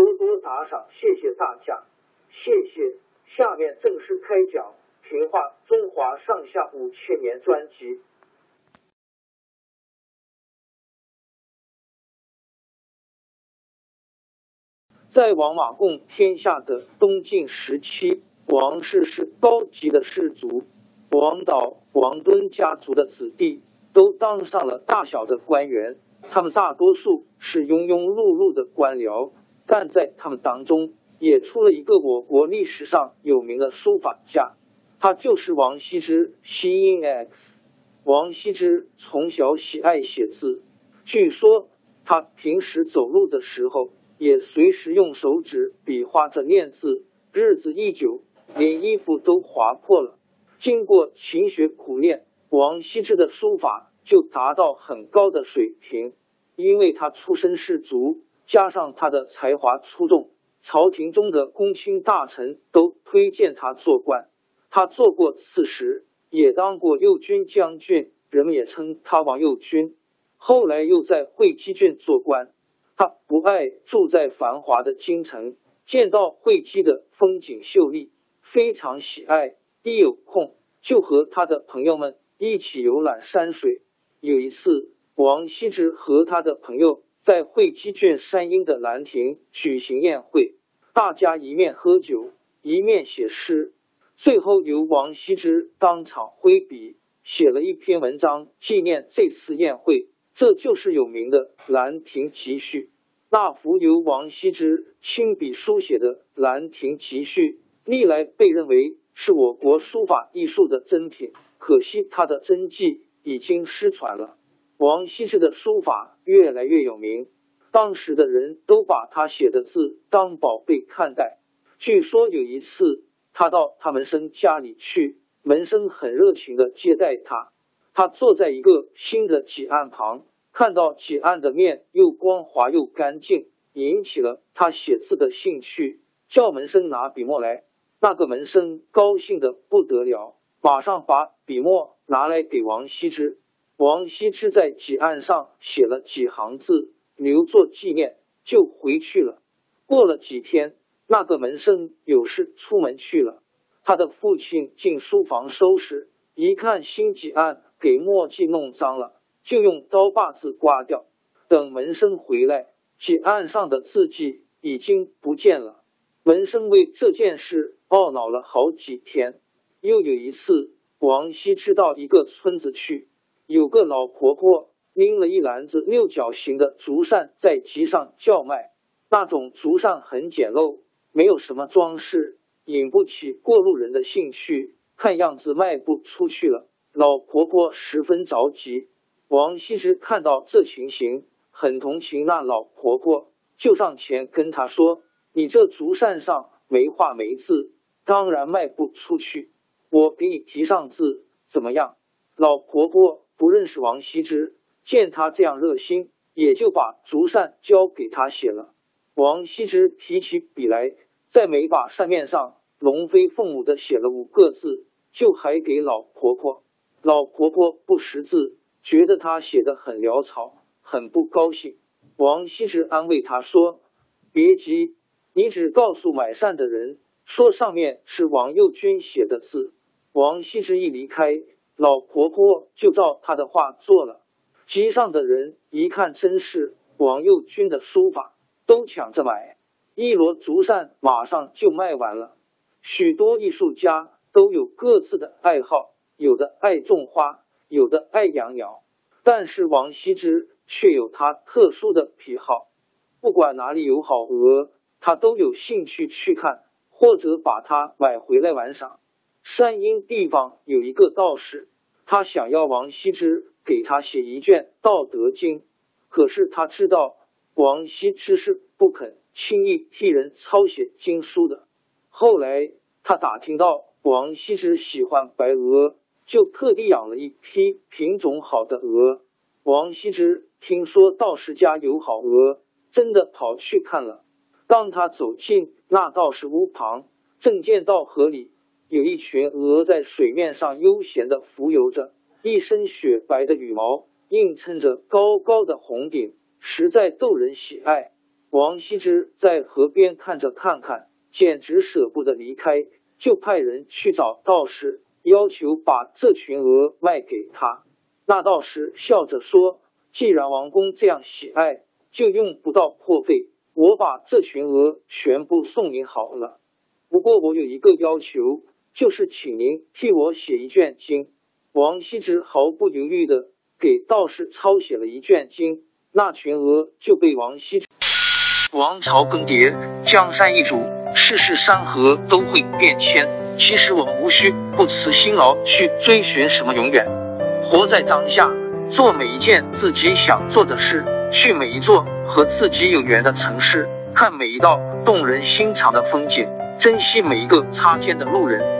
多多打赏，谢谢大家，谢谢。下面正式开讲《评话中华上下五千年》专辑。在王马共天下的东晋时期，王氏是高级的氏族，王导、王敦家族的子弟都当上了大小的官员，他们大多数是庸庸碌碌的官僚。但在他们当中，也出了一个我国历史上有名的书法家，他就是王羲之。西音 X，王羲之从小喜爱写字，据说他平时走路的时候，也随时用手指比划着练字。日子一久，连衣服都划破了。经过勤学苦练，王羲之的书法就达到很高的水平。因为他出身士族。加上他的才华出众，朝廷中的公卿大臣都推荐他做官。他做过刺史，也当过右军将军，人们也称他王右军。后来又在会稽郡做官。他不爱住在繁华的京城，见到会稽的风景秀丽，非常喜爱。一有空就和他的朋友们一起游览山水。有一次，王羲之和他的朋友。在会稽郡山阴的兰亭举行宴会，大家一面喝酒，一面写诗。最后由王羲之当场挥笔写了一篇文章纪念这次宴会，这就是有名的《兰亭集序》。那幅由王羲之亲笔书写的《兰亭集序》，历来被认为是我国书法艺术的珍品，可惜他的真迹已经失传了。王羲之的书法越来越有名，当时的人都把他写的字当宝贝看待。据说有一次，他到他门生家里去，门生很热情的接待他。他坐在一个新的几案旁，看到几案的面又光滑又干净，引起了他写字的兴趣，叫门生拿笔墨来。那个门生高兴的不得了，马上把笔墨拿来给王羲之。王羲之在几案上写了几行字，留作纪念，就回去了。过了几天，那个门生有事出门去了。他的父亲进书房收拾，一看新几案给墨迹弄脏了，就用刀把字刮掉。等门生回来，几案上的字迹已经不见了。门生为这件事懊恼了好几天。又有一次，王羲之到一个村子去。有个老婆婆拎了一篮子六角形的竹扇在集上叫卖，那种竹扇很简陋，没有什么装饰，引不起过路人的兴趣，看样子卖不出去了。老婆婆十分着急。王羲之看到这情形，很同情那老婆婆，就上前跟她说：“你这竹扇上没画没字，当然卖不出去。我给你提上字，怎么样？”老婆婆。不认识王羲之，见他这样热心，也就把竹扇交给他写了。王羲之提起笔来，在每把扇面上龙飞凤舞的写了五个字，就还给老婆婆。老婆婆不识字，觉得他写的很潦草，很不高兴。王羲之安慰他说：“别急，你只告诉买扇的人，说上面是王右军写的字。”王羲之一离开，老婆婆就照他的话做了。街上的人一看，真是王右军的书法，都抢着买，一摞竹扇马上就卖完了。许多艺术家都有各自的爱好。有的爱种花，有的爱养鸟，但是王羲之却有他特殊的癖好。不管哪里有好鹅，他都有兴趣去看，或者把它买回来玩赏。山阴地方有一个道士，他想要王羲之给他写一卷《道德经》，可是他知道王羲之是不肯轻易替人抄写经书的。后来他打听到王羲之喜欢白鹅。就特地养了一批品种好的鹅。王羲之听说道士家有好鹅，真的跑去看了。当他走进那道士屋旁，正见到河里有一群鹅在水面上悠闲的浮游着，一身雪白的羽毛映衬着高高的红顶，实在逗人喜爱。王羲之在河边看着看看，简直舍不得离开，就派人去找道士。要求把这群鹅卖给他，那道士笑着说：“既然王公这样喜爱，就用不到破费，我把这群鹅全部送您好了。不过我有一个要求，就是请您替我写一卷经。”王羲之毫不犹豫的给道士抄写了一卷经，那群鹅就被王羲之。王朝更迭，江山易主，世事山河都会变迁。其实我们无需不辞辛劳去追寻什么永远，活在当下，做每一件自己想做的事，去每一座和自己有缘的城市，看每一道动人心肠的风景，珍惜每一个擦肩的路人。